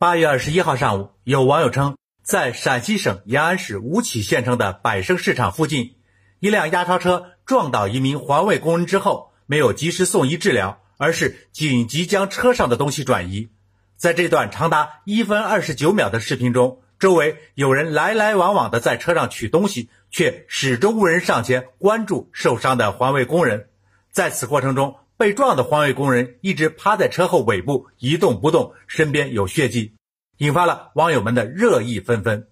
八月二十一号上午，有网友称，在陕西省延安市吴起县城的百盛市场附近，一辆押钞车撞倒一名环卫工人之后，没有及时送医治疗，而是紧急将车上的东西转移。在这段长达一分二十九秒的视频中，周围有人来来往往的在车上取东西，却始终无人上前关注受伤的环卫工人。在此过程中，被撞的环卫工人一直趴在车后尾部一动不动，身边有血迹，引发了网友们的热议纷纷。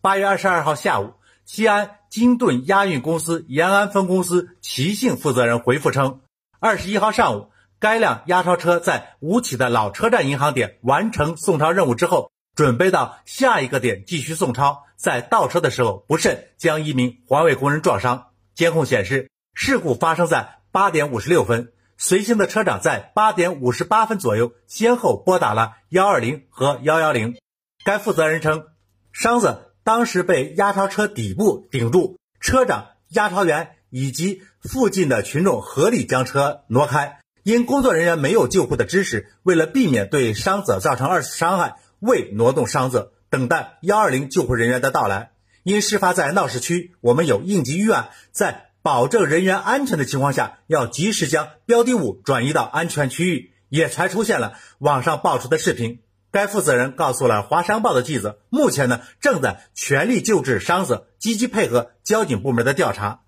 八月二十二号下午，西安金盾押运公司延安分公司齐姓负责人回复称，二十一号上午，该辆押钞车在吴起的老车站银行点完成送钞任务之后，准备到下一个点继续送钞，在倒车的时候不慎将一名环卫工人撞伤。监控显示，事故发生在八点五十六分。随行的车长在八点五十八分左右先后拨打了幺二零和幺幺零。该负责人称，伤子当时被押钞车底部顶住，车长、押钞员以及附近的群众合力将车挪开。因工作人员没有救护的知识，为了避免对伤者造成二次伤害，未挪动伤者，等待幺二零救护人员的到来。因事发在闹市区，我们有应急预案，在。保证人员安全的情况下，要及时将标的物转移到安全区域，也才出现了网上爆出的视频。该负责人告诉了《华商报》的记者，目前呢正在全力救治伤者，积极配合交警部门的调查。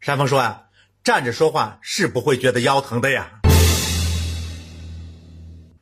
山峰说啊，站着说话是不会觉得腰疼的呀。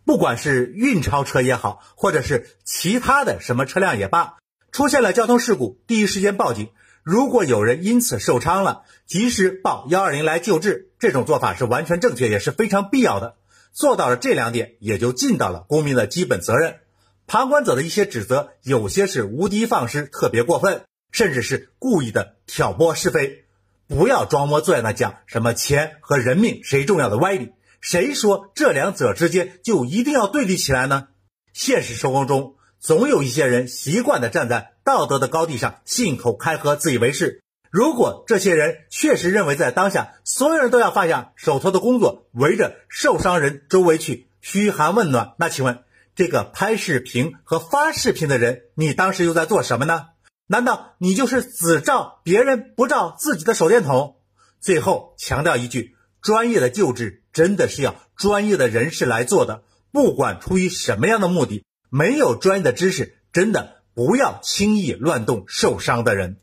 不管是运钞车也好，或者是其他的什么车辆也罢。出现了交通事故，第一时间报警。如果有人因此受伤了，及时报幺二零来救治，这种做法是完全正确，也是非常必要的。做到了这两点，也就尽到了公民的基本责任。旁观者的一些指责，有些是无的放矢，特别过分，甚至是故意的挑拨是非。不要装模作样的讲什么钱和人命谁重要的歪理。谁说这两者之间就一定要对立起来呢？现实生活中。总有一些人习惯地站在道德的高地上，信口开河，自以为是。如果这些人确实认为在当下所有人都要放下手头的工作，围着受伤人周围去嘘寒问暖，那请问这个拍视频和发视频的人，你当时又在做什么呢？难道你就是只照别人不照自己的手电筒？最后强调一句：专业的救治真的是要专业的人士来做的，不管出于什么样的目的。没有专业的知识，真的不要轻易乱动受伤的人。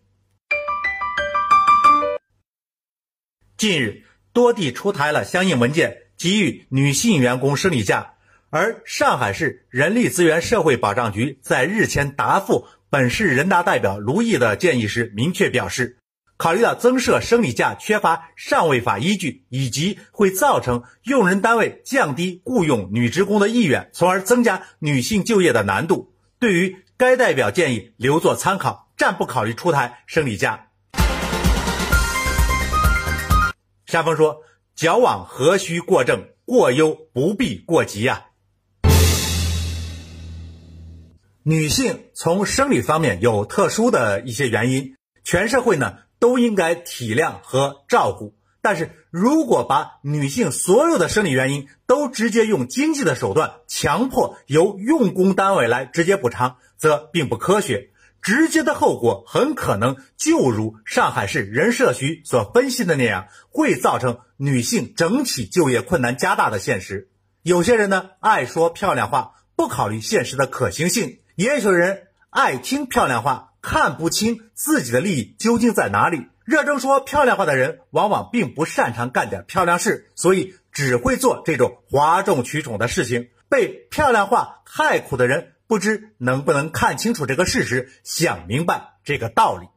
近日，多地出台了相应文件，给予女性员工生理假。而上海市人力资源社会保障局在日前答复本市人大代表卢毅的建议时，明确表示。考虑到增设生理假缺乏上位法依据，以及会造成用人单位降低雇佣女职工的意愿，从而增加女性就业的难度，对于该代表建议留作参考，暂不考虑出台生理假。山峰说：“矫枉何须过正，过犹不必过急呀。”女性从生理方面有特殊的一些原因，全社会呢？都应该体谅和照顾，但是如果把女性所有的生理原因都直接用经济的手段强迫由用工单位来直接补偿，则并不科学。直接的后果很可能就如上海市人社局所分析的那样，会造成女性整体就业困难加大的现实。有些人呢爱说漂亮话，不考虑现实的可行性；也有人爱听漂亮话。看不清自己的利益究竟在哪里，热衷说漂亮话的人往往并不擅长干点漂亮事，所以只会做这种哗众取宠的事情。被漂亮话害苦的人，不知能不能看清楚这个事实，想明白这个道理。